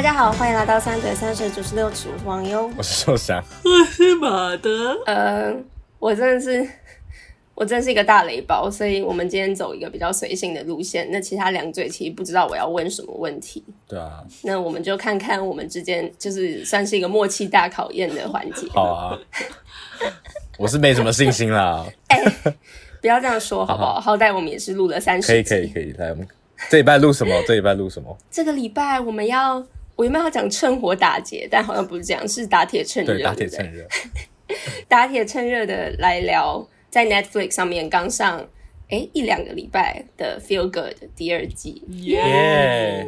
大家好，欢迎来到三嘴三舌九十六尺，我是王优，我是寿祥，我是马德。呃，我真的是，我真的是一个大雷包，所以我们今天走一个比较随性的路线。那其他两嘴其实不知道我要问什么问题。对啊，那我们就看看我们之间，就是算是一个默契大考验的环节。好啊，我是没什么信心啦。哎、欸，不要这样说好不好？好，好，好歹我们也是录了三十。可以可以可以，来我们。这礼拜录什么？这礼拜录什么？这个礼拜我们要，我原本要讲趁火打劫，但好像不是这样，是打铁趁热。对，打铁趁热。打铁趁热的来聊，在 Netflix 上面刚上，哎，一两个礼拜的 Feel Good 第二季。耶！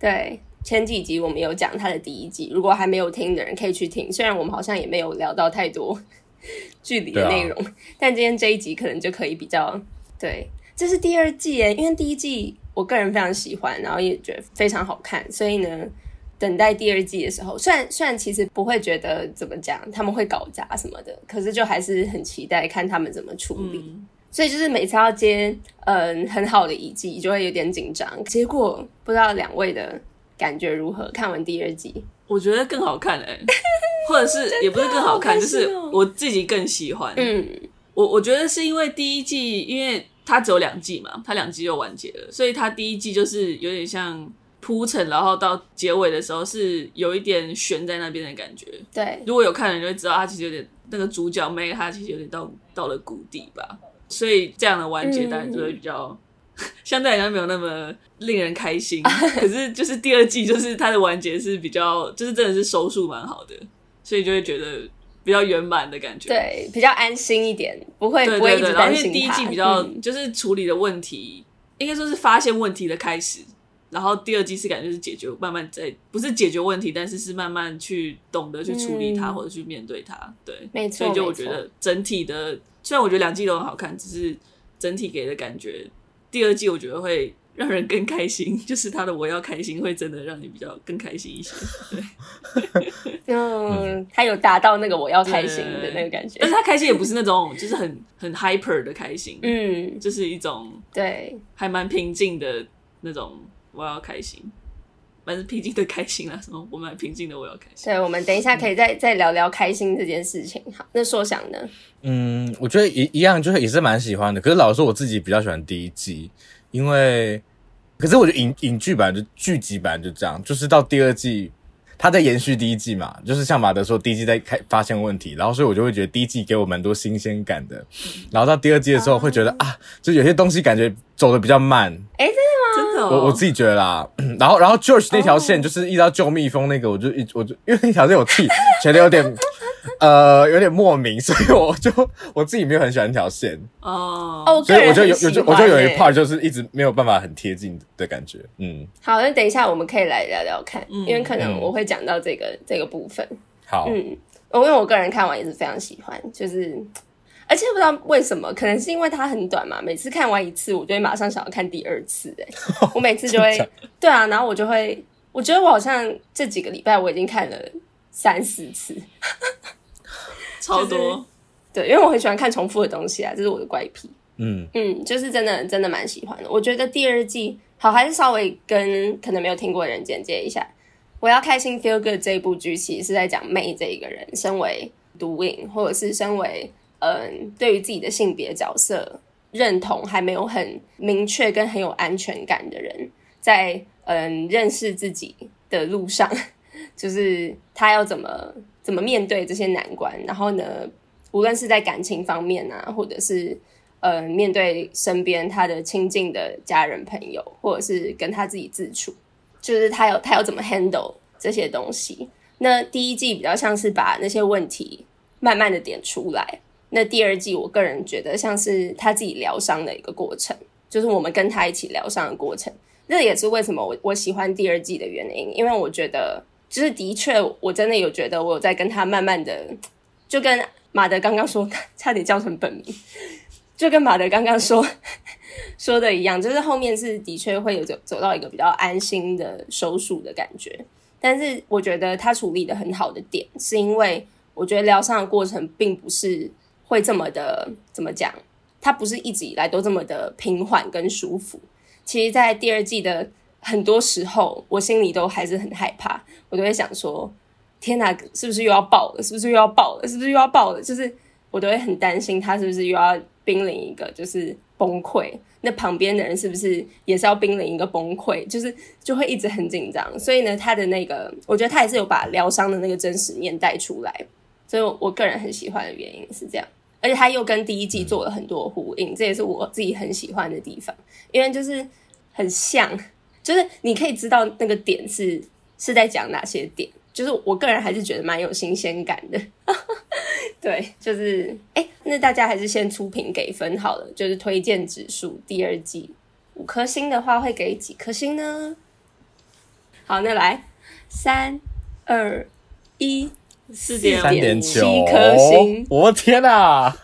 对，前几集我们有讲它的第一季，如果还没有听的人可以去听。虽然我们好像也没有聊到太多剧里的内容，啊，但今天这一集可能就可以比较对。这是第二季耶，因为第一季我个人非常喜欢，然后也觉得非常好看，所以呢，等待第二季的时候，虽然虽然其实不会觉得怎么讲他们会搞砸什么的，可是就还是很期待看他们怎么处理。嗯、所以就是每次要接嗯很好的一季，就会有点紧张。结果不知道两位的感觉如何？看完第二季，我觉得更好看诶，或者是也不是更好看，就是我自己更喜欢。嗯，我我觉得是因为第一季因为。它只有两季嘛，它两季就完结了，所以它第一季就是有点像铺陈，然后到结尾的时候是有一点悬在那边的感觉。对，如果有看的人就会知道，他其实有点那个主角妹，她其实有点到到了谷底吧，所以这样的完结当然就会比较、嗯、相对来讲没有那么令人开心。可是就是第二季就是它的完结是比较，就是真的是收束蛮好的，所以就会觉得。比较圆满的感觉，对，比较安心一点，不会不会一直担心他。然后因为第一季比较、嗯、就是处理的问题，应该说是发现问题的开始，然后第二季是感觉是解决，慢慢在不是解决问题，但是是慢慢去懂得去处理它、嗯、或者去面对它。对，没错。所以就我觉得整体的，虽然我觉得两季都很好看，只是整体给的感觉，第二季我觉得会。让人更开心，就是他的我要开心，会真的让你比较更开心一些。对，嗯，他有达到那个我要开心的那个感觉，但是他开心也不是那种就是很很 hyper 的开心，嗯，就是一种对，还蛮平静的那种我要开心，反正平静的开心啊，什么我蛮平静的我要开心。对，我们等一下可以再、嗯、再聊聊开心这件事情。好，那说想呢？嗯，我觉得一一样，就是也是蛮喜欢的。可是老实说，我自己比较喜欢第一季。因为，可是我觉得影影剧版就剧集版就这样，就是到第二季，他在延续第一季嘛，就是像马德说，第一季在开发现问题，然后所以我就会觉得第一季给我蛮多新鲜感的，然后到第二季的时候会觉得啊，就有些东西感觉走的比较慢。诶，真的吗？真的、哦，我我自己觉得啦。然后然后 George 那条线就是一直到救蜜蜂那个，我就一我就因为那条线我自己觉得有点。呃，有点莫名，所以我就我自己没有很喜欢那条线哦，oh, 所以我就有有就我就有一 part 就是一直没有办法很贴近的感觉，嗯。好，那等一下我们可以来聊聊看，嗯、因为可能我会讲到这个、嗯、这个部分。好，嗯，因为我个人看完也是非常喜欢，就是而且不知道为什么，可能是因为它很短嘛，每次看完一次，我就会马上想要看第二次、欸，哎，我每次就会对啊，然后我就会，我觉得我好像这几个礼拜我已经看了三四次。超多、就是，对，因为我很喜欢看重复的东西啊，这是我的怪癖。嗯嗯，就是真的真的蛮喜欢的。我觉得第二季好，还是稍微跟可能没有听过的人简介一下。我要开心 Feel Good 这一部剧，其实是在讲 May 这一个人，身为毒瘾，或者是身为嗯，对于自己的性别角色认同还没有很明确跟很有安全感的人，在嗯认识自己的路上，就是他要怎么。怎么面对这些难关？然后呢，无论是在感情方面啊，或者是呃，面对身边他的亲近的家人朋友，或者是跟他自己自处，就是他有他要怎么 handle 这些东西。那第一季比较像是把那些问题慢慢的点出来，那第二季我个人觉得像是他自己疗伤的一个过程，就是我们跟他一起疗伤的过程。这也是为什么我我喜欢第二季的原因，因为我觉得。就是的确，我真的有觉得我在跟他慢慢的，就跟马德刚刚说，差点叫成本名，就跟马德刚刚说 说的一样，就是后面是的确会有走走到一个比较安心的收束的感觉。但是我觉得他处理的很好的点，是因为我觉得疗伤的过程并不是会这么的怎么讲，他不是一直以来都这么的平缓跟舒服。其实，在第二季的。很多时候我心里都还是很害怕，我都会想说：天哪，是不是又要爆了？是不是又要爆了？是不是又要爆了？就是我都会很担心他是不是又要濒临一个就是崩溃。那旁边的人是不是也是要濒临一个崩溃？就是就会一直很紧张。所以呢，他的那个，我觉得他也是有把疗伤的那个真实面带出来。所以我个人很喜欢的原因是这样，而且他又跟第一季做了很多呼应，这也是我自己很喜欢的地方，因为就是很像，就是你可以知道那个点是是在讲哪些点。就是我个人还是觉得蛮有新鲜感的，对，就是哎、欸，那大家还是先出评给分好了，就是推荐指数第二季五颗星的话会给几颗星呢？好，那来三二一，四点三点九颗星，我的天哪，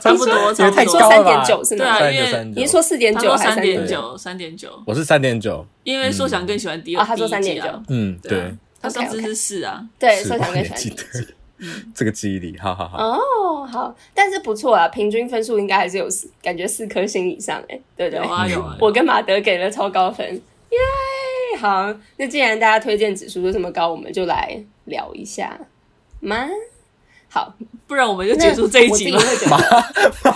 差不多，差不多，太高了，三点九是吗？对啊，因为你说四点九还是三点九？三点九，我是三点九，因为硕翔更喜欢第二，他说三点九，嗯，对。他上次是四啊，对，硕翔更喜欢第一季，嗯，这个记忆力，好好好。哦，好，但是不错啊，平均分数应该还是有四，感觉四颗星以上哎，对对？有啊有啊，我跟马德给了超高分，耶！好，那既然大家推荐指数都这么高，我们就来聊一下吗？好，不然我们就结束这一集吧。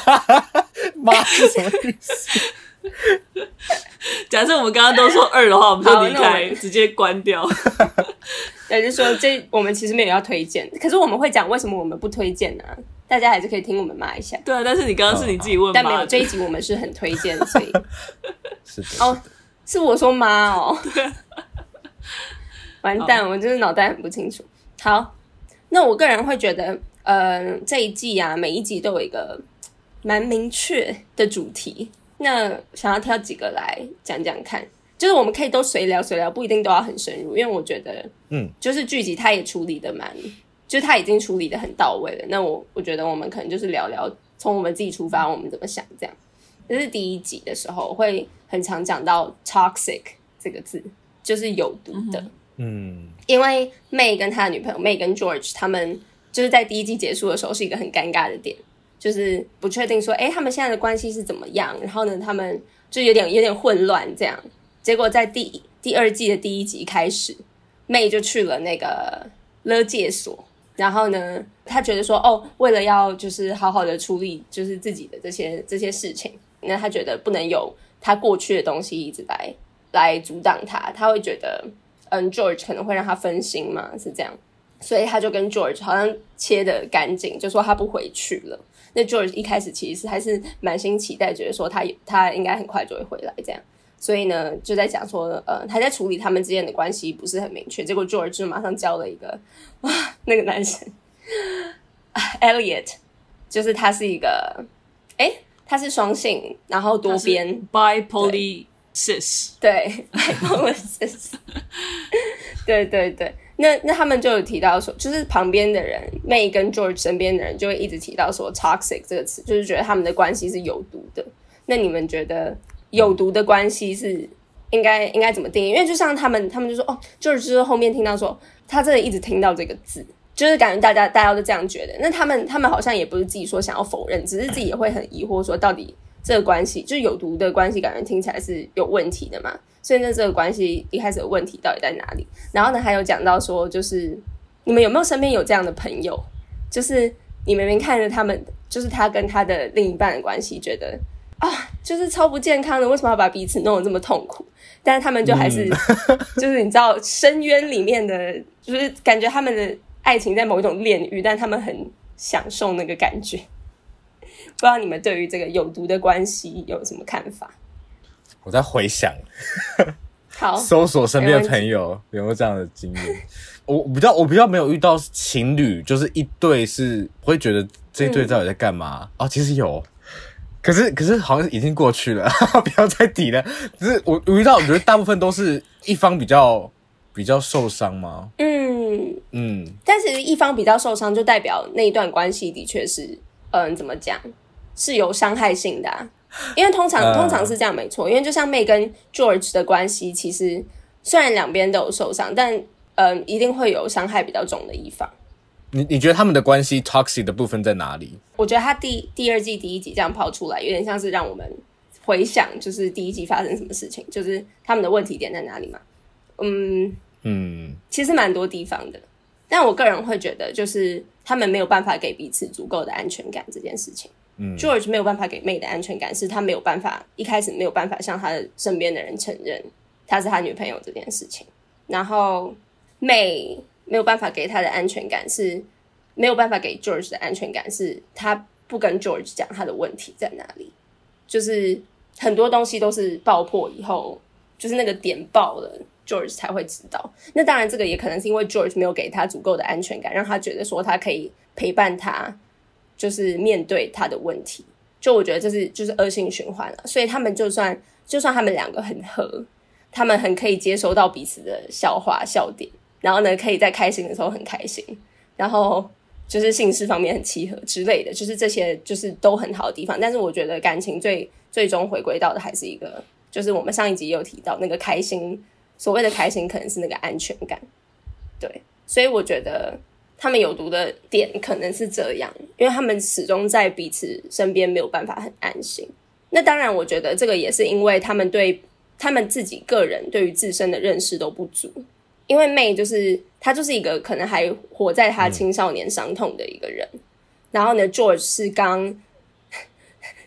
妈是什么意思？假设我们刚刚都说二的话，我们就离开，直接关掉。也就是说，这我们其实没有要推荐，可是我们会讲为什么我们不推荐呢？大家还是可以听我们骂一下。对啊，但是你刚刚是你自己问，但没有这一集我们是很推荐，所以是的哦，是我说妈哦，完蛋，我就是脑袋很不清楚。好，那我个人会觉得，呃，这一季啊，每一集都有一个蛮明确的主题。那想要挑几个来讲讲看，就是我们可以都随聊随聊，不一定都要很深入，因为我觉得，嗯，就是剧集它也处理的蛮，就是它已经处理的很到位了。那我我觉得我们可能就是聊聊从我们自己出发，我们怎么想这样。这是第一集的时候会很常讲到 toxic 这个字，就是有毒的，嗯，嗯因为 May 跟他的女朋友 May 跟 George 他们就是在第一季结束的时候是一个很尴尬的点。就是不确定说，哎、他们现在的关系是怎么样？然后呢，他们就有点有点混乱这样。结果在第第二季的第一集开始，May 就去了那个勒戒所。然后呢，他觉得说，哦，为了要就是好好的处理就是自己的这些这些事情，那他觉得不能有他过去的东西一直来来阻挡他。他会觉得，嗯，George 可能会让他分心嘛，是这样。所以他就跟 George 好像切的干净，就说他不回去了。那 George 一开始其实还是满心期待，觉得说他他应该很快就会回来这样，所以呢就在讲说，呃，还在处理他们之间的关系不是很明确。结果 George 就马上交了一个 哇，那个男生 Elliot，就是他是一个，诶，他是双性，然后多边 sis，对，sis，对对对。那那他们就有提到说，就是旁边的人，May 跟 George 身边的人就会一直提到说 “toxic” 这个词，就是觉得他们的关系是有毒的。那你们觉得有毒的关系是应该应该怎么定义？因为就像他们，他们就说哦，George 就是后面听到说他真的一直听到这个字，就是感觉大家大家都这样觉得。那他们他们好像也不是自己说想要否认，只是自己也会很疑惑说，到底这个关系就有毒的关系，感觉听起来是有问题的嘛？所以呢，这个关系一开始的问题到底在哪里？然后呢，还有讲到说，就是你们有没有身边有这样的朋友？就是你明明看着他们，就是他跟他的另一半的关系，觉得啊，就是超不健康的，为什么要把彼此弄得这么痛苦？但是他们就还是，就是你知道，深渊里面的，就是感觉他们的爱情在某一种炼狱，但他们很享受那个感觉。不知道你们对于这个有毒的关系有什么看法？我在回想，好，搜索身边的朋友有没有这样的经验。我比较，我比较没有遇到情侣，就是一对是会觉得这一对到底在干嘛、嗯、哦，其实有，可是可是好像已经过去了，不要再提了。只是我我遇到，我觉得大部分都是一方比较比较受伤吗？嗯嗯，但是一方比较受伤，就代表那一段关系的确是，嗯，怎么讲，是有伤害性的、啊。因为通常通常是这样，没错。因为就像 May 跟 George 的关系，其实虽然两边都有受伤，但嗯、呃，一定会有伤害比较重的一方。你你觉得他们的关系 toxic 的部分在哪里？我觉得他第第二季第一集这样抛出来，有点像是让我们回想，就是第一季发生什么事情，就是他们的问题点在哪里嘛？嗯嗯，其实蛮多地方的，但我个人会觉得，就是他们没有办法给彼此足够的安全感这件事情。嗯，George 没有办法给 May 的安全感，是他没有办法一开始没有办法向他的身边的人承认他是他女朋友这件事情，然后 May 没有办法给他的安全感是没有办法给 George 的安全感是他不跟 George 讲他的问题在哪里，就是很多东西都是爆破以后，就是那个点爆了，George 才会知道。那当然，这个也可能是因为 George 没有给他足够的安全感，让他觉得说他可以陪伴他。就是面对他的问题，就我觉得这是就是恶性循环了。所以他们就算就算他们两个很合，他们很可以接收到彼此的笑话笑点，然后呢，可以在开心的时候很开心，然后就是性事方面很契合之类的，就是这些就是都很好的地方。但是我觉得感情最最终回归到的还是一个，就是我们上一集有提到那个开心，所谓的开心可能是那个安全感。对，所以我觉得。他们有毒的点可能是这样，因为他们始终在彼此身边没有办法很安心。那当然，我觉得这个也是因为他们对他们自己个人对于自身的认识都不足。因为 May 就是他就是一个可能还活在他青少年伤痛的一个人，然后呢，George 是刚。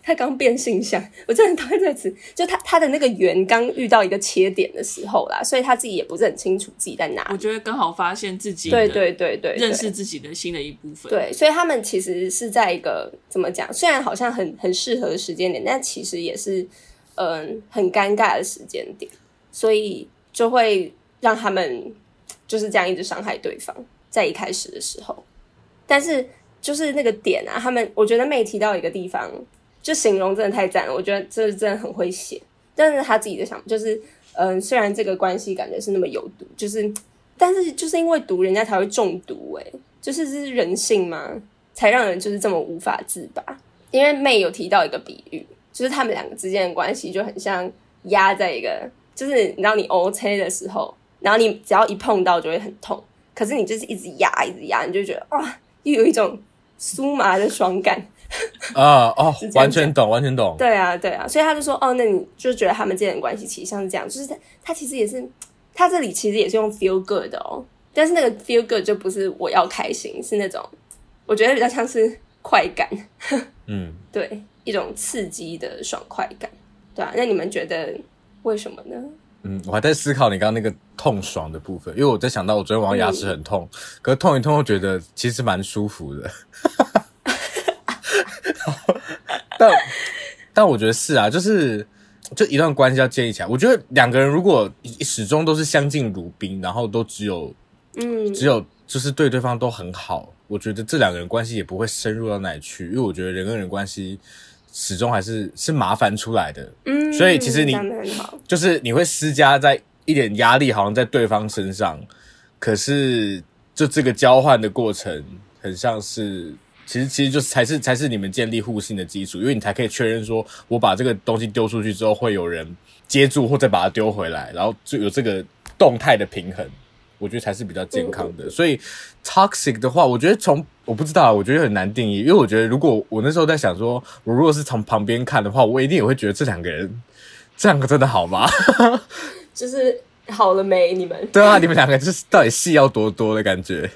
他刚变性向，我真的讨厌这个词。就他他的那个圆刚遇到一个切点的时候啦，所以他自己也不是很清楚自己在哪里。我觉得刚好发现自己对对对对，认识自己的新的一部分。对，所以他们其实是在一个怎么讲？虽然好像很很适合的时间点，但其实也是嗯很尴尬的时间点，所以就会让他们就是这样一直伤害对方，在一开始的时候。但是就是那个点啊，他们我觉得没提到一个地方。就形容真的太赞了，我觉得这真的很会写。但是他自己的想就是，嗯、虽然这个关系感觉是那么有毒，就是，但是就是因为毒，人家才会中毒。诶，就是是人性吗？才让人就是这么无法自拔。因为妹有提到一个比喻，就是他们两个之间的关系就很像压在一个，就是你知道你 OK 的时候，然后你只要一碰到就会很痛，可是你就是一直压，一直压，你就觉得哇，又有一种酥麻的爽感。啊哦，完全懂，完全懂。对啊，对啊，所以他就说，哦，那你就觉得他们之间的关系其实像是这样，就是他他其实也是，他这里其实也是用 feel good 的哦，但是那个 feel good 就不是我要开心，是那种我觉得比较像是快感，嗯，对，一种刺激的爽快感，对啊，那你们觉得为什么呢？嗯，我还在思考你刚刚那个痛爽的部分，因为我在想到我昨天晚上牙齿很痛，嗯、可是痛一痛，又觉得其实蛮舒服的。但但我觉得是啊，就是就一段关系要建立起来，我觉得两个人如果始终都是相敬如宾，然后都只有嗯，只有就是对对方都很好，我觉得这两个人关系也不会深入到哪里去，因为我觉得人跟人关系始终还是是麻烦出来的，嗯，所以其实你就是你会施加在一点压力，好像在对方身上，可是就这个交换的过程很像是。其实，其实就是才是才是你们建立互信的基础，因为你才可以确认说，我把这个东西丢出去之后，会有人接住，或再把它丢回来，然后就有这个动态的平衡，我觉得才是比较健康的。所以，toxic 的话，我觉得从我不知道，我觉得很难定义，因为我觉得如果我那时候在想说，我如果是从旁边看的话，我一定也会觉得这两个人，这两个真的好吗？就是好了没？你们对啊，你们两个就是到底戏要多多的感觉。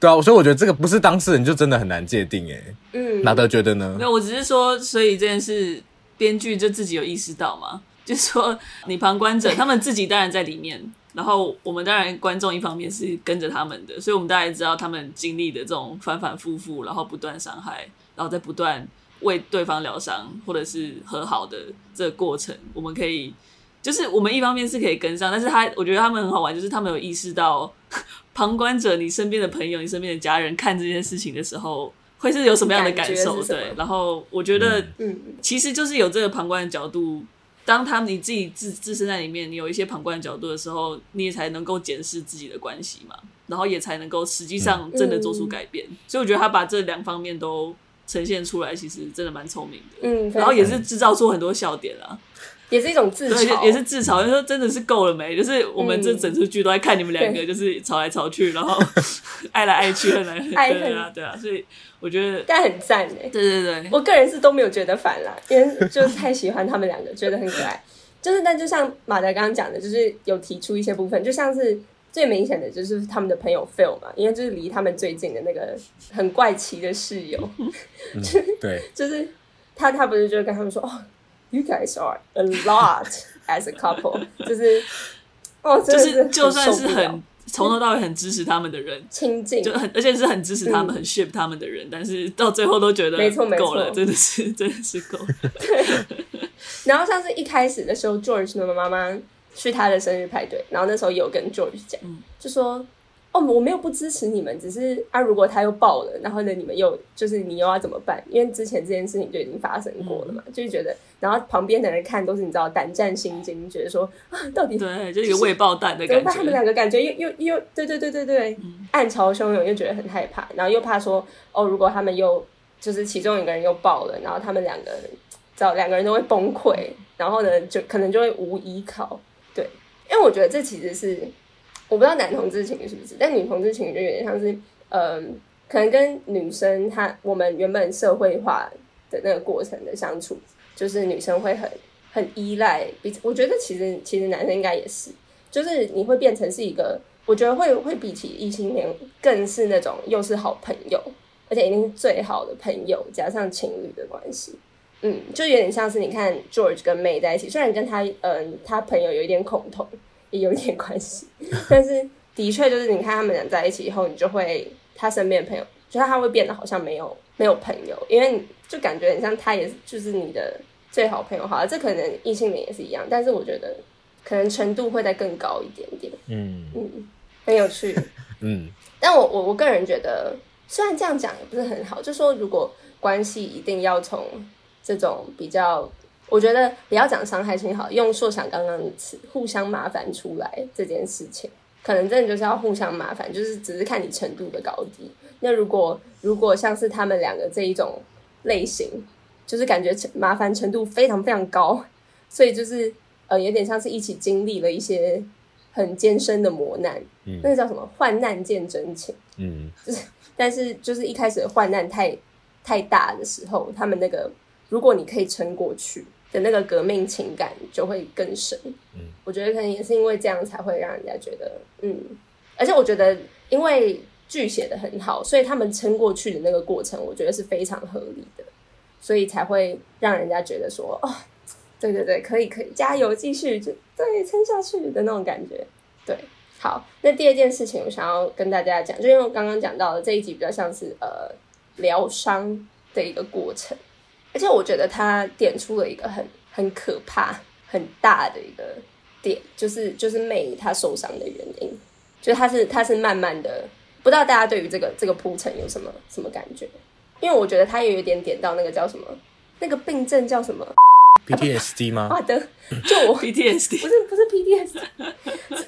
对啊，所以我觉得这个不是当事人就真的很难界定诶。嗯，哪德觉得呢？没有，我只是说，所以这件事编剧就自己有意识到嘛，就是说你旁观者，他们自己当然在里面，然后我们当然观众一方面是跟着他们的，所以我们大概知道他们经历的这种反反复复，然后不断伤害，然后再不断为对方疗伤或者是和好的这个过程，我们可以就是我们一方面是可以跟上，但是他我觉得他们很好玩，就是他们有意识到。旁观者，你身边的朋友，你身边的家人看这件事情的时候，会是有什么样的感受？感对，然后我觉得，嗯，其实就是有这个旁观的角度。当他们你自己自自身在里面，你有一些旁观的角度的时候，你也才能够检视自己的关系嘛，然后也才能够实际上真的做出改变。嗯、所以我觉得他把这两方面都呈现出来，其实真的蛮聪明的。嗯，然后也是制造出很多笑点啊。也是一种自嘲，也是自嘲。就说真的是够了没？就是我们这整出剧都在看你们两个，就是吵来吵去，然后 爱来爱去，恨来恨，对啊，对啊。所以我觉得，但很赞哎。对对对，我个人是都没有觉得烦啦，因为就是太喜欢他们两个，觉得很可爱。就是，但就像马德刚刚讲的，就是有提出一些部分，就像是最明显的就是他们的朋友 Phil 嘛，因为就是离他们最近的那个很怪奇的室友，嗯、对，就是他他不是就跟他们说哦，You guys are a lot as a couple，就是哦，就是就算是很从头到尾很支持他们的人，亲近。就很而且是很支持他们、嗯、很 ship 他们的人，但是到最后都觉得没错没错，够了，真的是真的是够了。对。然后像是一开始的时候，George 的妈妈去他的生日派对，然后那时候有跟 George 讲，嗯、就说：“哦，我没有不支持你们，只是啊，如果他又爆了，然后呢，你们又就是你又要怎么办？因为之前这件事情就已经发生过了嘛，嗯、就是觉得，然后旁边的人看都是你知道胆战心惊，觉得说啊，到底对，就一个未爆弹的感觉，他们两个感觉又又又对对对对对，嗯、暗潮汹涌，又觉得很害怕，然后又怕说哦，如果他们又就是其中一个人又爆了，然后他们两个。”找两个人都会崩溃，然后呢，就可能就会无依靠。对，因为我觉得这其实是我不知道男同志情侣是不是，但女同志情侣就有点像是，嗯、可能跟女生她我们原本社会化的那个过程的相处，就是女生会很很依赖彼此。我觉得其实其实男生应该也是，就是你会变成是一个，我觉得会会比起异性恋更是那种又是好朋友，而且一定是最好的朋友加上情侣的关系。嗯，就有点像是你看 George 跟 May 在一起，虽然跟他嗯、他朋友有一点恐同，也有一点关系，但是的确就是你看他们俩在一起以后，你就会他身边的朋友，就他会变得好像没有没有朋友，因为就感觉很像他也是就是你的最好朋友。好了，这可能异性恋也是一样，但是我觉得可能程度会再更高一点点。嗯嗯，很有趣。嗯，但我我我个人觉得，虽然这样讲也不是很好，就说如果关系一定要从。这种比较，我觉得不要讲伤害性好，用硕想刚刚的词，互相麻烦出来这件事情，可能真的就是要互相麻烦，就是只是看你程度的高低。那如果如果像是他们两个这一种类型，就是感觉麻烦程度非常非常高，所以就是呃有点像是一起经历了一些很艰深的磨难，嗯，那个叫什么患难见真情，嗯，就是但是就是一开始的患难太太大的时候，他们那个。如果你可以撑过去的那个革命情感就会更深，嗯，我觉得可能也是因为这样才会让人家觉得，嗯，而且我觉得因为剧写的很好，所以他们撑过去的那个过程，我觉得是非常合理的，所以才会让人家觉得说，哦，对对对，可以可以，加油，继续，就对，撑下去的那种感觉，对，好，那第二件事情我想要跟大家讲，就因为我刚刚讲到的这一集比较像是呃疗伤的一个过程。而且我觉得他点出了一个很很可怕、很大的一个点，就是就是 May 他受伤的原因，就他是他是慢慢的，不知道大家对于这个这个铺陈有什么什么感觉？因为我觉得他也有一点点到那个叫什么，那个病症叫什么 PTSD 吗？啊的，就我 PTSD 不是不是 PTSD，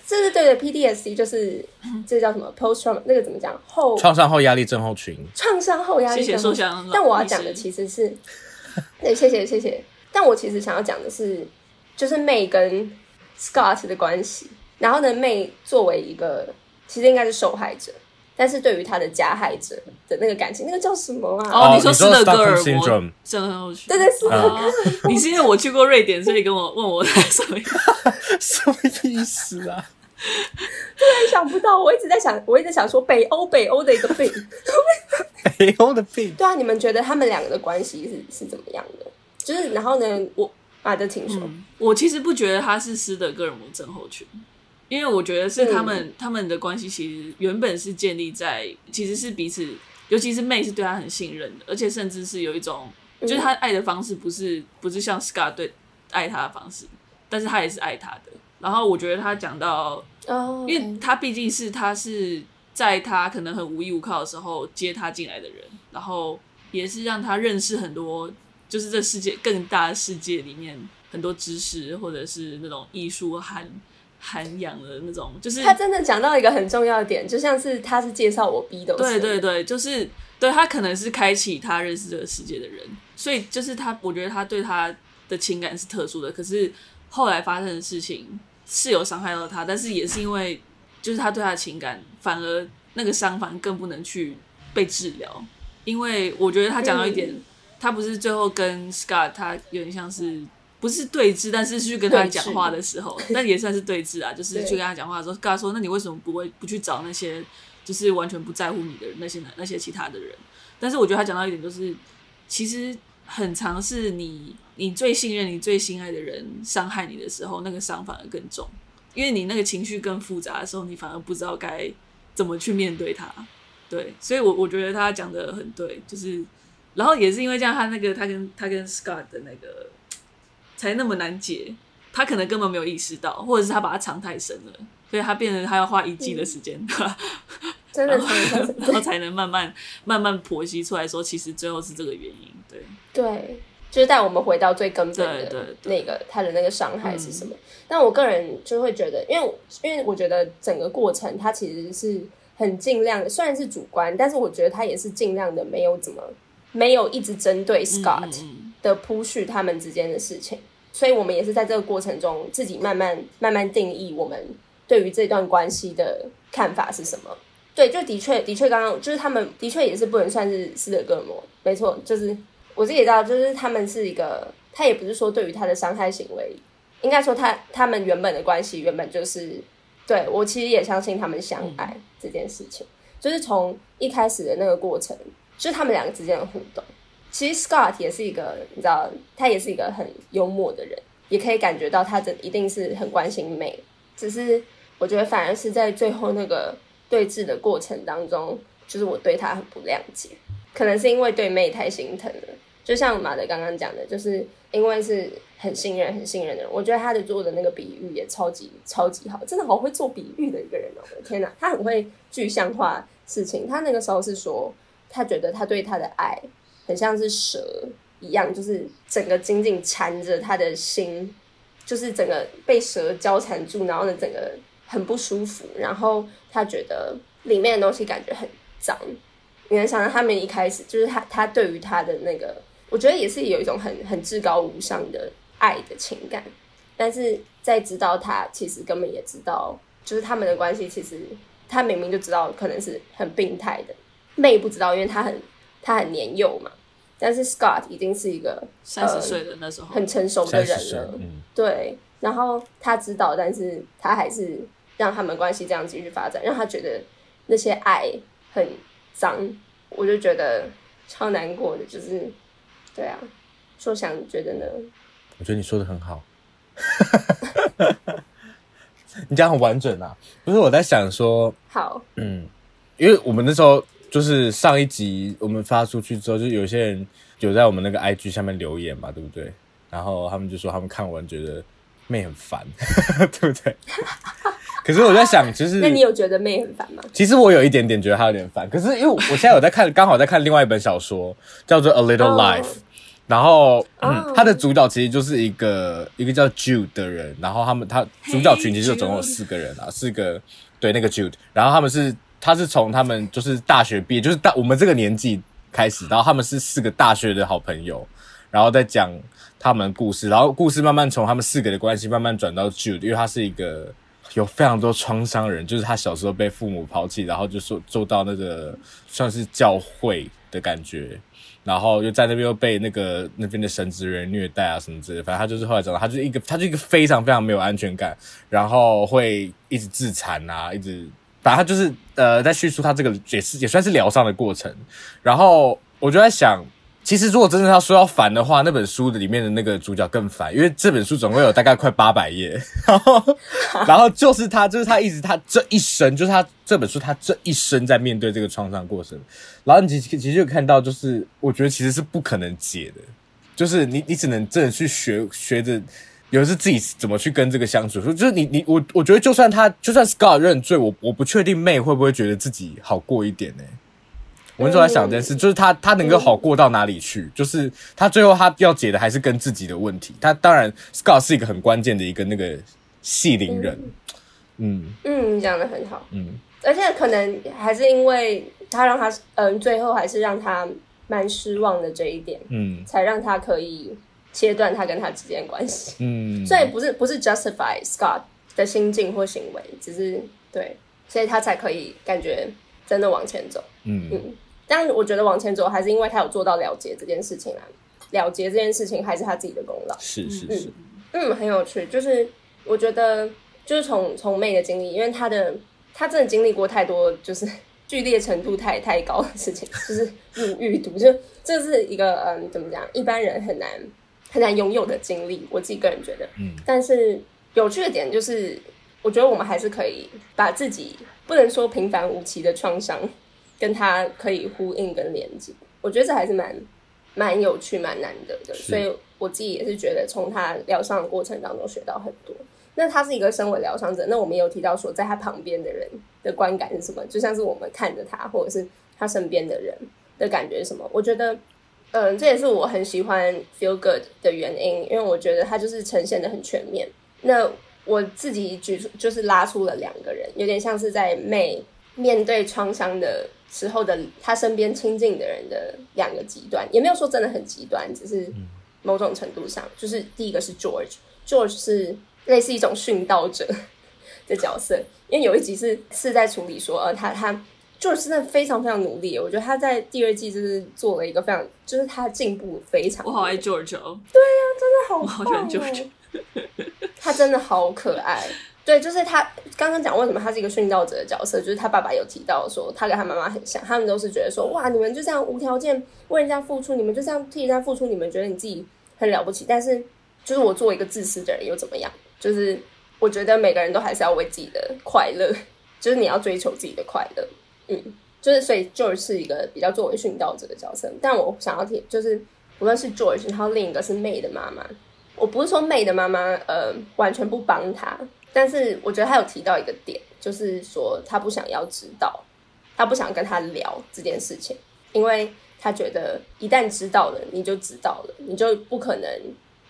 这 是对的 PTSD，就是这叫什么 Post Trauma 那个怎么讲后创伤后压力症候群，创伤后压力症候群。但我要讲的其实是。对，谢谢谢谢。但我其实想要讲的是，就是 May 跟 Scott 的关系。然后呢，May 作为一个其实应该是受害者，但是对于他的加害者的那个感情，那个叫什么啊？哦，你说斯德哥尔摩症，对对，斯德哥尔摩。你是因为我去过瑞典，所以跟我问我什么 什么意思啊？突然想不到，我一直在想，我一直想说北欧北欧的一个病，北欧的病。对啊，你们觉得他们两个的关系是是怎么样的？就是然后呢，我啊，就听说，我其实不觉得他是斯德哥尔摩症候群，因为我觉得是他们、嗯、他们的关系其实原本是建立在其实是彼此，尤其是 May 是对他很信任的，而且甚至是有一种，就是他爱的方式不是不是像 Scott 对爱他的方式，但是他也是爱他的。然后我觉得他讲到。Oh. 因为他毕竟是他是在他可能很无依无靠的时候接他进来的人，然后也是让他认识很多，就是这世界更大的世界里面很多知识或者是那种艺术涵涵养的那种，就是他真的讲到一个很重要的点，就像是他是介绍我 B 的，对对对，就是对他可能是开启他认识这个世界的人，所以就是他，我觉得他对他的情感是特殊的，可是后来发生的事情是有伤害到他，但是也是因为就是他对他的情感，反而那个伤反而更不能去被治疗，因为我觉得他讲到一点，嗯、他不是最后跟 Scott 他有点像是不是对峙，但是去跟他讲话的时候，那也算是对峙啊，就是去跟他讲话的时候，跟他说，那你为什么不会不去找那些就是完全不在乎你的人，那些那些其他的人？但是我觉得他讲到一点就是，其实。很常是你，你最信任、你最心爱的人伤害你的时候，那个伤反而更重，因为你那个情绪更复杂的时候，你反而不知道该怎么去面对他。对，所以我，我我觉得他讲的很对，就是，然后也是因为这样，他那个他跟他跟 Scott 的那个才那么难解，他可能根本没有意识到，或者是他把它藏太深了，所以他变成他要花一季的时间。嗯 真的，然后才能慢慢慢慢剖析出来说，其实最后是这个原因。对对，就是带我们回到最根本的那个他的那个伤害是什么。那、嗯、我个人就会觉得，因为因为我觉得整个过程他其实是很尽量的，虽然是主观，但是我觉得他也是尽量的没有怎么没有一直针对 Scott 的铺叙他们之间的事情，所以我们也是在这个过程中自己慢慢慢慢定义我们对于这段关系的看法是什么。对，就的确，的确，刚刚就是他们的确也是不能算是斯德哥尔摩，没错，就是我自己也知道，就是他们是一个，他也不是说对于他的伤害行为，应该说他他们原本的关系原本就是，对，我其实也相信他们相爱这件事情，就是从一开始的那个过程，就是他们两个之间的互动，其实 Scott 也是一个，你知道，他也是一个很幽默的人，也可以感觉到他这一定是很关心 May，只是我觉得反而是在最后那个。对峙的过程当中，就是我对他很不谅解，可能是因为对妹太心疼了。就像马德刚刚讲的，就是因为是很信任、很信任的人，我觉得他的做的那个比喻也超级超级好，真的好会做比喻的一个人哦！我的天哪，他很会具象化事情。他那个时候是说，他觉得他对他的爱很像是蛇一样，就是整个紧紧缠着他的心，就是整个被蛇交缠住，然后呢，整个。很不舒服，然后他觉得里面的东西感觉很脏。你能想到他们一开始就是他，他对于他的那个，我觉得也是有一种很很至高无上的爱的情感。但是在知道他其实根本也知道，就是他们的关系其实他明明就知道可能是很病态的，妹不知道，因为他很他很年幼嘛。但是 Scott 已经是一个三十岁的那时候很成熟的人了，嗯、对。然后他知道，但是他还是。让他们关系这样继续发展，让他觉得那些爱很脏，我就觉得超难过的。就是，对啊，说想觉得呢？我觉得你说的很好，你讲很完整啊。不是我在想说，好，嗯，因为我们那时候就是上一集我们发出去之后，就有些人有在我们那个 IG 下面留言嘛，对不对？然后他们就说他们看完觉得妹很烦，对不对？可是我在想，其 实那你有觉得妹很烦吗？其实我有一点点觉得她有点烦。可是因为我现在有在看，刚好在看另外一本小说，叫做《A Little Life》，然后嗯，它的主角其实就是一个一个叫 Jude 的人，然后他们他主角群其实就总共有四个人啊，四个对那个 Jude，然后他们是他是从他们就是大学毕业，就是大我们这个年纪开始，然后他们是四个大学的好朋友，然后再讲他们的故事，然后故事慢慢从他们四个的关系慢慢转到 Jude，因为他是一个。有非常多创伤人，就是他小时候被父母抛弃，然后就说做到那个算是教会的感觉，然后又在那边又被那个那边的神职人虐待啊什么之类的，反正他就是后来长大，他就一个，他就一个非常非常没有安全感，然后会一直自残啊，一直，反正他就是呃在叙述他这个也是也算是疗伤的过程，然后我就在想。其实，如果真的要说要烦的话，那本书的里面的那个主角更烦，因为这本书总共有大概快八百页，然后，然后就是他，就是他一直他这一生，就是他这本书他这一生在面对这个创伤过程，然后你其实其实就看到，就是我觉得其实是不可能解的，就是你你只能真的去学学着，有的是自己怎么去跟这个相处，就是你你我我觉得就算他就算 Scott 认罪，我我不确定妹会不会觉得自己好过一点呢、我们就在想这件事，就是他他能够好过到哪里去？就是他最后他要解的还是跟自己的问题。他当然，Scott 是一个很关键的一个那个系灵人。嗯嗯，你讲的很好。嗯，而且可能还是因为他让他嗯，最后还是让他蛮失望的这一点，嗯，才让他可以切断他跟他之间的关系。嗯，所以不是不是 justify Scott 的心境或行为，只是对，所以他才可以感觉真的往前走。嗯嗯，但我觉得往前走还是因为他有做到了结这件事情啊，了结这件事情还是他自己的功劳。是是是，嗯，很有趣，就是我觉得就是从从 May 的经历，因为她的她真的经历过太多，就是 剧烈程度太太高的事情，就是入狱毒，就这是一个嗯，怎么讲，一般人很难很难拥有的经历。我自己个人觉得，嗯，但是有趣的点就是，我觉得我们还是可以把自己不能说平凡无奇的创伤，跟他可以呼应跟连接。我觉得这还是蛮蛮有趣、蛮难得的，所以。我自己也是觉得，从他疗伤的过程当中学到很多。那他是一个身为疗伤者，那我们也有提到说，在他旁边的人的观感是什么？就像是我们看着他，或者是他身边的人的感觉是什么？我觉得，嗯，这也是我很喜欢 Feel Good 的原因，因为我觉得他就是呈现的很全面。那我自己举出，就是拉出了两个人，有点像是在 May 面对创伤的时候的他身边亲近的人的两个极端，也没有说真的很极端，只是。某种程度上，就是第一个是 George，George 是类似一种殉道者的角色，因为有一集是是在处理说，呃，他他 George 真的非常非常努力，我觉得他在第二季就是做了一个非常，就是他进步非常。我好爱 George 哦，对呀、啊，真的好，我好喜欢 George，他真的好可爱。对，就是他刚刚讲为什么他是一个殉道者的角色，就是他爸爸有提到说他跟他妈妈很像，他们都是觉得说哇，你们就这样无条件为人家付出，你们就这样替人家付出，你们觉得你自己很了不起，但是就是我作为一个自私的人又怎么样？就是我觉得每个人都还是要为自己的快乐，就是你要追求自己的快乐，嗯，就是所以 George 是一个比较作为殉道者的角色，但我想要提就是无论是 George，然后另一个是 May 的妈妈，我不是说 May 的妈妈呃完全不帮他。但是我觉得他有提到一个点，就是说他不想要知道，他不想跟他聊这件事情，因为他觉得一旦知道了，你就知道了，你就不可能，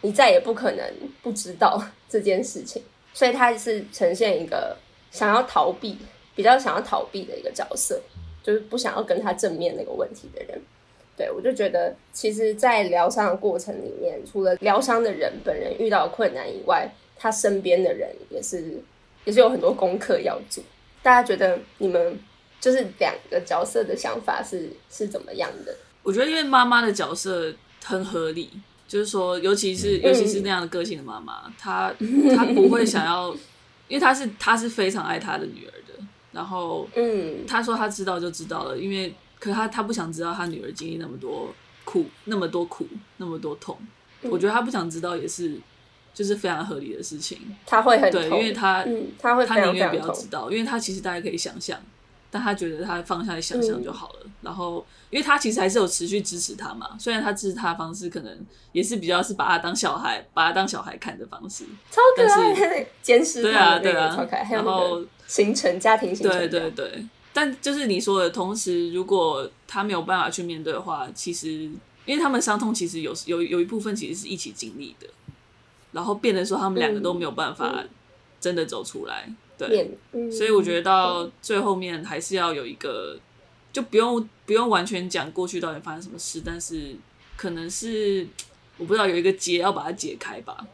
你再也不可能不知道这件事情。所以他是呈现一个想要逃避，比较想要逃避的一个角色，就是不想要跟他正面那个问题的人。对，我就觉得，其实，在疗伤的过程里面，除了疗伤的人本人遇到困难以外，他身边的人也是，也是有很多功课要做。大家觉得你们就是两个角色的想法是是怎么样的？我觉得因为妈妈的角色很合理，就是说，尤其是尤其是那样的个性的妈妈，她她不会想要，因为她是她是非常爱她的女儿的。然后，嗯，她说她知道就知道了，因为可她她不想知道她女儿经历那么多苦，那么多苦，那么多痛。我觉得她不想知道也是。就是非常合理的事情，他会很对，因为他，嗯，他会他宁愿不要知道，因为他其实大家可以想象，但他觉得他放下来想象就好了。嗯、然后，因为他其实还是有持续支持他嘛，虽然他支持他的方式可能也是比较是把他当小孩，把他当小孩看的方式，超可爱，监视对啊对啊，超可爱。然后形成家庭形成，对对对。但就是你说的，同时如果他没有办法去面对的话，其实因为他们伤痛其实有有有一部分其实是一起经历的。然后变得说他们两个都没有办法真的走出来，嗯、对，嗯、所以我觉得到最后面还是要有一个，就不用不用完全讲过去到底发生什么事，但是可能是我不知道有一个结要把它解开吧，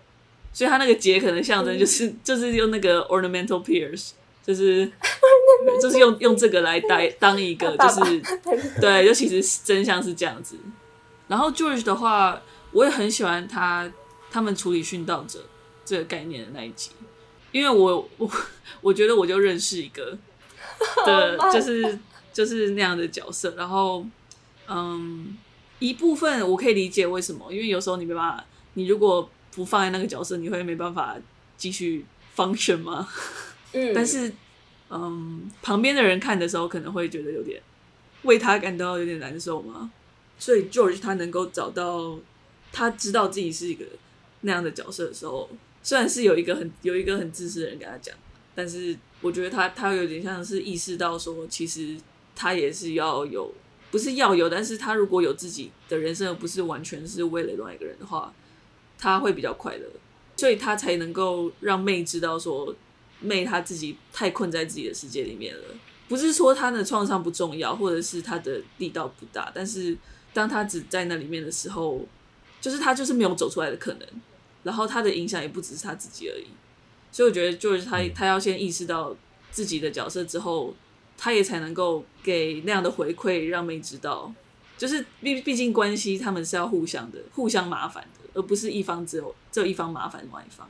所以他那个结可能象征就是、嗯、就是用那个 ornamental peers 就是 就是用用这个来带当一个就是 对，就其实真相是这样子。然后 George 的话，我也很喜欢他。他们处理殉道者这个概念的那一集，因为我我我觉得我就认识一个的，就是就是那样的角色。然后，嗯，一部分我可以理解为什么，因为有时候你没办法，你如果不放在那个角色，你会没办法继续 function 吗？嗯，但是，嗯，旁边的人看的时候可能会觉得有点为他感到有点难受吗？所以 George 他能够找到，他知道自己是一个。那样的角色的时候，虽然是有一个很有一个很自私的人跟他讲，但是我觉得他他有点像是意识到说，其实他也是要有，不是要有，但是他如果有自己的人生，而不是完全是为了另外一个人的话，他会比较快乐，所以他才能够让妹知道说，May 他自己太困在自己的世界里面了，不是说他的创伤不重要，或者是他的力道不大，但是当他只在那里面的时候。就是他就是没有走出来的可能，然后他的影响也不只是他自己而已。所以我觉得就是他他要先意识到自己的角色之后，他也才能够给那样的回馈，让 May 知道，就是毕毕竟关系他们是要互相的，互相麻烦的，而不是一方只有只有一方麻烦另外一方。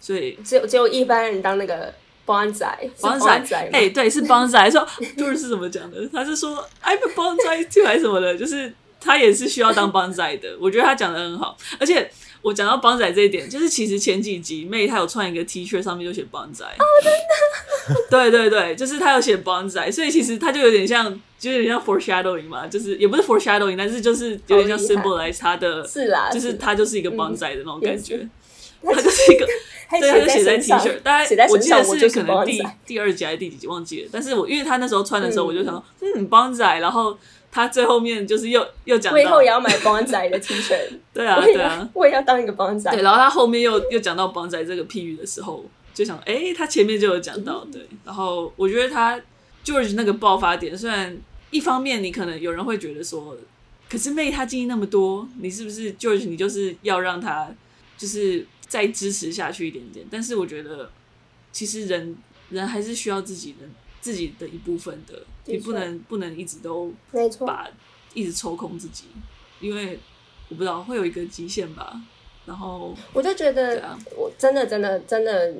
所以只有只有一般人当那个。帮仔，帮仔，哎、欸，对，是帮仔。说 就是是怎么讲的？他是说 I'm a 帮仔 too 还是什么的？就是他也是需要当帮仔的。我觉得他讲的很好。而且我讲到帮仔这一点，就是其实前几集 May 他有穿一个 T 恤，上面就写帮仔。哦，真的？对对对，就是他有写帮仔，所以其实他就有点像，就有点像 foreshadowing 嘛，就是也不是 foreshadowing，但是就是有点像 symbolize 他的，是啦，就是他就是一个帮仔的那种感觉，他就是一个。对，他就写在 T 恤，大概我记得是可能第第二集还是第几集忘记了。但是我因为他那时候穿的时候，我就想说，嗯，帮仔。然后他最后面就是又又讲到，我以后也要买帮仔的 T 恤。对啊，对啊，我也要当一个帮仔。对，然后他后面又又讲到帮仔这个譬喻的时候，就想，哎，他前面就有讲到，对。然后我觉得他 George 那个爆发点，虽然一方面你可能有人会觉得说，可是 May 他经历那么多，你是不是 George？你就是要让他就是。再支持下去一点点，但是我觉得，其实人人还是需要自己的自己的一部分的，你不能不能一直都没错把一直抽空自己，因为我不知道会有一个极限吧。然后我就觉得，我真的真的真的，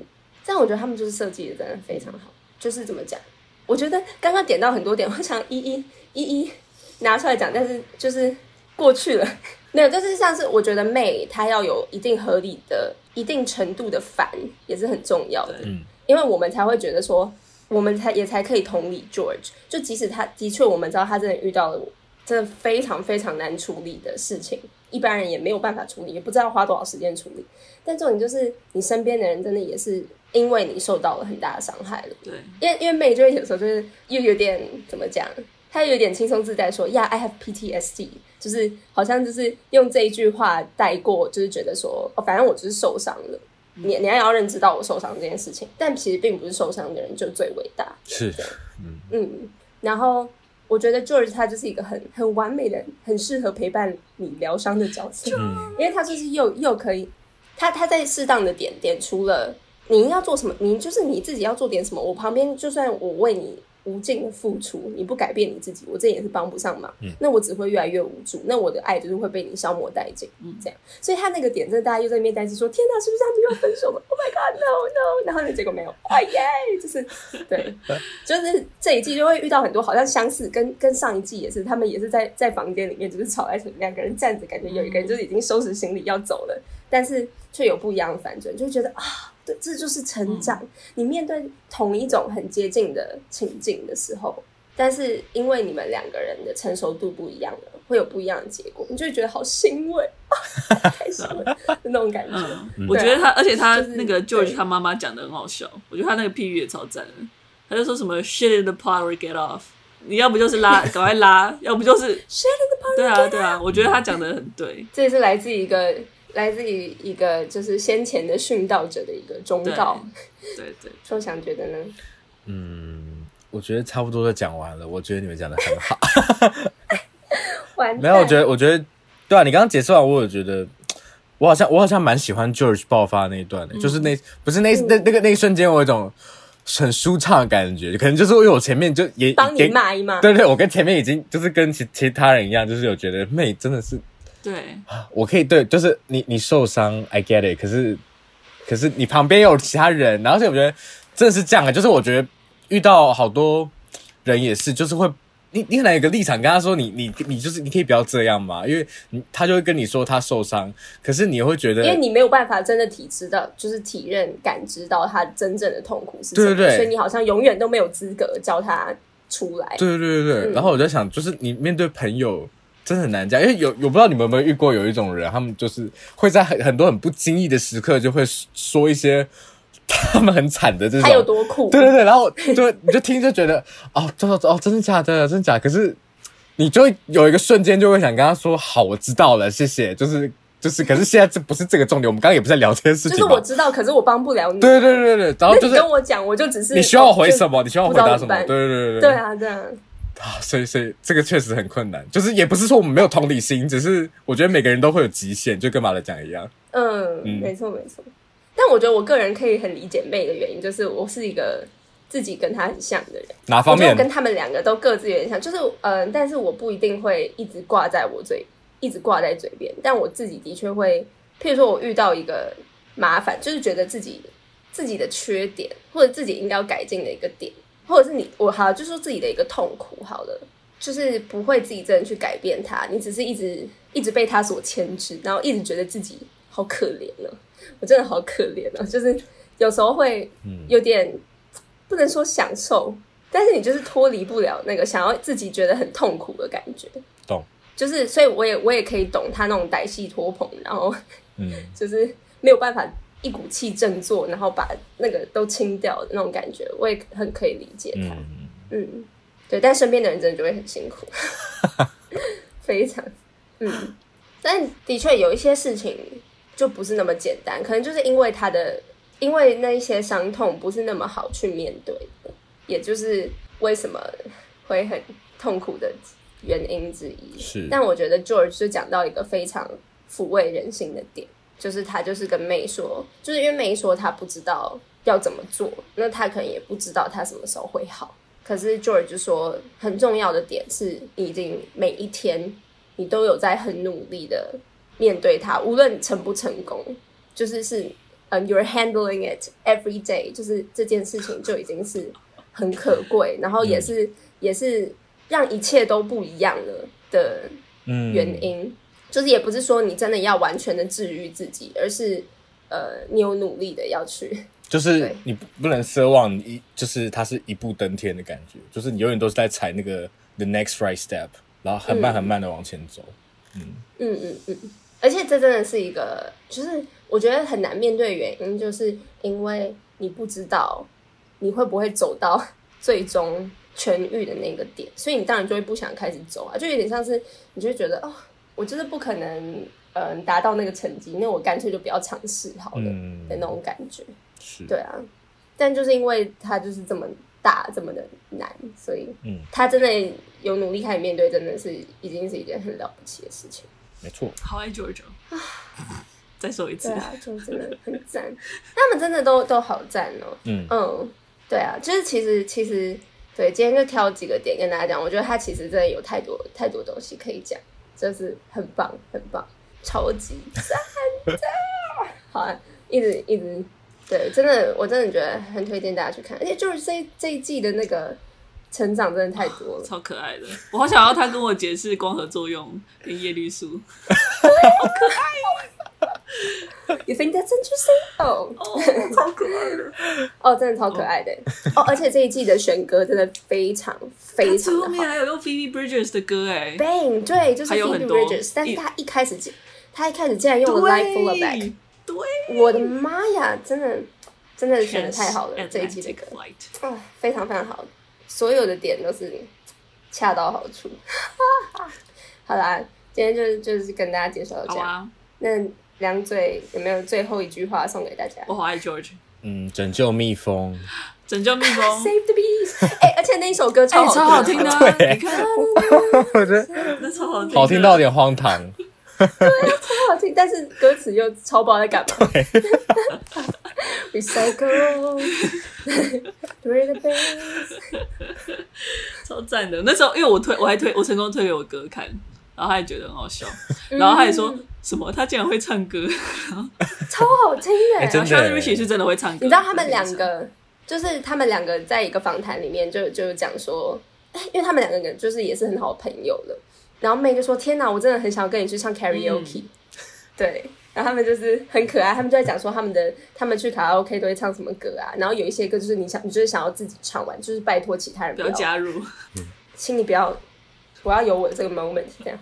这样我觉得他们就是设计的真的非常好。就是怎么讲？我觉得刚刚点到很多点，我想一一一一拿出来讲，但是就是过去了。没有，就是像是我觉得 May 她要有一定合理的、一定程度的烦也是很重要的，嗯，因为我们才会觉得说，我们才也才可以同理 George，就即使他的确我们知道他真的遇到了真的非常非常难处理的事情，一般人也没有办法处理，也不知道花多少时间处理。但重点就是你身边的人真的也是因为你受到了很大的伤害了，对，因为因为 May 就会有时候就是又有点怎么讲。他有点轻松自在说：“呀、yeah，I have PTSD，就是好像就是用这一句话带过，就是觉得说，哦，反正我就是受伤了。嗯、你你还要认知到我受伤这件事情，但其实并不是受伤的人就最伟大。是，嗯嗯。然后我觉得 George 他就是一个很很完美的、很适合陪伴你疗伤的角色，嗯、因为他就是又又可以，他他在适当的点点出了你要做什么，你就是你自己要做点什么，我旁边就算我为你。”无尽的付出，你不改变你自己，我这也是帮不上忙。嗯，那我只会越来越无助，那我的爱就是会被你消磨殆尽。嗯，这样，所以他那个点，真的大家又在那边担心说：“天哪，是不是他们又要分手了？”Oh my god，no no！然后呢，结果没有，哎耶，就是对 就是这一季就会遇到很多好像相似，跟跟上一季也是，他们也是在在房间里面就是吵来吵，两个人站着，感觉有一个人就是已经收拾行李要走了，但是却有不一样的反转，就觉得啊。对，这就是成长。嗯、你面对同一种很接近的情境的时候，但是因为你们两个人的成熟度不一样了，会有不一样的结果，你就会觉得好欣慰，开心的那种感觉。嗯、我觉得他，而且他那个 George 他妈妈讲的很好笑，我觉得他那个譬喻也超赞的。他就说什么 “shit in the pot or get off”，你要不就是拉，赶快拉，要不就是 shit in the pot。对啊，对啊，我觉得他讲的很对。这也是来自一个。来自于一个就是先前的殉道者的一个忠告，对对，说想觉得呢？嗯，我觉得差不多都讲完了。我觉得你们讲的很好。没有，我觉得，我觉得，对啊，你刚刚解释完，我有觉得，我好像，我好像蛮喜欢 George 爆发那一段的，嗯、就是那不是那那那个那一瞬间，我有一种很舒畅的感觉，可能就是因为我前面就也帮你骂一骂，对对，我跟前面已经就是跟其其他人一样，就是有觉得 May 真的是。对，我可以对，就是你你受伤，I get it。可是，可是你旁边有其他人，然后所以我觉得真的是这样啊，就是我觉得遇到好多人也是，就是会你你可能有个立场跟他说你，你你你就是你可以不要这样嘛，因为你他就会跟你说他受伤，可是你会觉得，因为你没有办法真的体知到，就是体认感知到他真正的痛苦是什么，对对对，所以你好像永远都没有资格教他出来。对对对对对，嗯、然后我在想，就是你面对朋友。真的很难讲，因为有我不知道你们有没有遇过有一种人，他们就是会在很很多很不经意的时刻就会说一些他们很惨的这种，他有多苦？对对对，然后就你就听就觉得哦，真的哦，真的假的？真的假的？可是你就有一个瞬间就会想跟他说好，我知道了，谢谢。就是就是，可是现在这不是这个重点，我们刚刚也不是在聊这件事情。就是我知道，可是我帮不了你。对对对对，然后就是跟我讲，我就只是你需要回什么？你需要回答什么？对对对对，对啊，对啊。啊，所以所以这个确实很困难，就是也不是说我们没有同理心，只是我觉得每个人都会有极限，就跟马来讲一样。嗯，嗯没错没错。但我觉得我个人可以很理解妹的原因，就是我是一个自己跟她很像的人。哪方面？我跟他们两个都各自有点像，就是嗯、呃，但是我不一定会一直挂在我嘴，一直挂在嘴边。但我自己的确会，譬如说我遇到一个麻烦，就是觉得自己自己的缺点，或者自己应该要改进的一个点。或者是你我好，就说自己的一个痛苦，好了，就是不会自己真的去改变它，你只是一直一直被它所牵制，然后一直觉得自己好可怜了，我真的好可怜了，就是有时候会有点不能说享受，但是你就是脱离不了那个想要自己觉得很痛苦的感觉，懂？就是所以我也我也可以懂他那种歹戏拖棚，然后嗯，就是没有办法。一股气振作，然后把那个都清掉的那种感觉，我也很可以理解他。嗯，嗯，对，但身边的人真的就会很辛苦，非常，嗯。但的确有一些事情就不是那么简单，可能就是因为他的，因为那一些伤痛不是那么好去面对的，也就是为什么会很痛苦的原因之一。是，但我觉得 George 就讲到一个非常抚慰人心的点。就是他就是跟妹说，就是因为妹说他不知道要怎么做，那他可能也不知道他什么时候会好。可是 George 就说，很重要的点是，你已经每一天你都有在很努力的面对它，无论成不成功，就是是嗯、um，you're handling it every day，就是这件事情就已经是很可贵，然后也是、嗯、也是让一切都不一样了的原因。嗯就是也不是说你真的要完全的治愈自己，而是呃，你有努力的要去，就是你不能奢望一，就是它是一步登天的感觉，就是你永远都是在踩那个 the next right step，然后很慢很慢的往前走。嗯嗯嗯嗯，而且这真的是一个，就是我觉得很难面对的原因，就是因为你不知道你会不会走到 最终痊愈的那个点，所以你当然就会不想开始走啊，就有点像是你就会觉得哦。我就是不可能，嗯、呃，达到那个成绩，那我干脆就不要尝试好了的那种感觉。嗯、是，对啊。但就是因为他就是这么大，这么的难，所以，嗯，他真的有努力开始面对，真的是已经是一件很了不起的事情。没错。好爱 George 再说一次。对啊，就真的很赞。他们真的都都好赞哦。嗯嗯，对啊，就是其实其实对，今天就挑几个点跟大家讲。我觉得他其实真的有太多太多东西可以讲。就是很棒，很棒，超级赞的！好啊，一直一直，对，真的，我真的觉得很推荐大家去看，而且就是这这一季的那个成长真的太多了，超可爱的。我好想要他跟我解释光合作用跟叶绿素，好可爱。You think that's interesting? Oh, oh 超可爱的。哦，oh, 真的超可爱的。哦！Oh, 而且这一季的选歌真的非常非常的好。后面还有用 Phoebe Bridgers 的歌哎，Bang 对，就是 Phoebe Bridgers，但是他一开始他一开始竟然用了 Life Full of Back，对，我的妈呀，真的真的选的太好了，这一季的歌。啊、哦，非常非常好，所有的点都是恰到好处。好啦，今天就是就是跟大家介绍到这样，啊、那。两嘴有没有最后一句话送给大家？我好爱 George。嗯，拯救蜜蜂，拯救蜜蜂，Save the bees。哎，而且那一首歌超超好听的，对，你看，我觉得那超好听，好听到有点荒唐。对，超好听，但是歌词又超不知道在干嘛。Recycle。超赞的，那时候因为我推，我还推，我成功推给我哥看。然后他也觉得很好笑，然后他也说什么，他竟然会唱歌，超好听的。然后 Shirley Ritchie 是真的会唱歌。你知道他们两个，就是他们两个在一个访谈里面就就讲说，因为他们两个人就是也是很好的朋友了。然后 May 就说：“天哪，我真的很想跟你去唱 karaoke。”对，然后他们就是很可爱，他们就在讲说他们的他们去卡拉 OK 都会唱什么歌啊。然后有一些歌就是你想，你就是想要自己唱完，就是拜托其他人不要加入，请你不要。我要有我的这个 moment，这样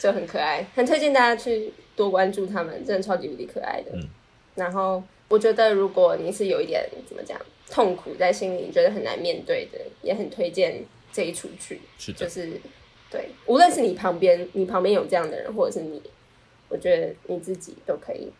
就很可爱，很推荐大家去多关注他们，真的超级无敌可爱的。嗯、然后我觉得，如果你是有一点怎么讲痛苦在心里，你觉得很难面对的，也很推荐这一出剧。是的就是对，无论是你旁边，你旁边有这样的人，或者是你，我觉得你自己都可以。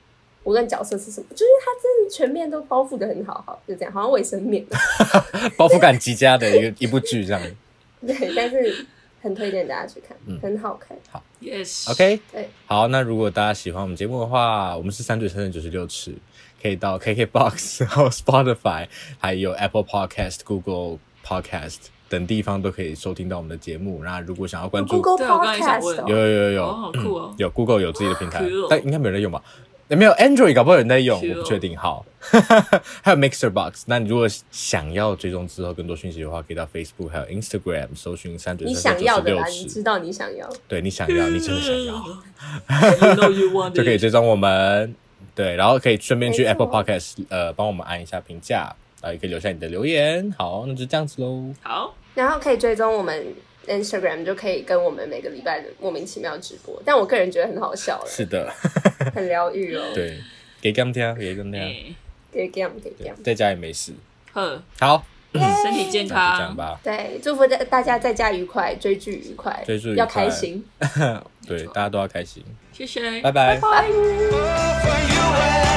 无论角色是什么，就是他真的全面都包覆的很好，好就这样，好像卫生棉，包覆感极佳的一个一部剧这样。对，但是很推荐大家去看，嗯。很好看。好。Yes。OK，对，好，那如果大家喜欢我们节目的话，我们是三嘴三舌九十六尺，可以到 KKBOX、然后 Spotify、还有 Apple Podcast、Google Podcast 等地方都可以收听到我们的节目。那如果想要关注，Google Podcast 有有有有，哦好酷哦。嗯有 Google 有自己的平台但应该没人用吧？也没有 Android，搞不好有人在用，我不确定。好，还有 Mixer Box。那你如果想要追踪之后更多讯息的话，可以到 Facebook 还有 Instagram 搜寻三嘴你三舌九十六想要的啦，你知。道你想要。对你想要，你真的想要。You know you 就可以追踪我们，对，然后可以顺便去 Apple Podcast 呃帮我们按一下评价，然后也可以留下你的留言。好，那就这样子喽。好，然后可以追踪我们 Instagram，就可以跟我们每个礼拜的莫名其妙直播。但我个人觉得很好笑了，是的，很疗愈哦。对，给干听，给干听，哎，给 game 给 game。在家也没事。呵，好，身体健康，吧。对，祝福大大家在家愉快，追剧愉快，追剧愉快要开心。对，大家都要开心。谢谢，拜拜拜。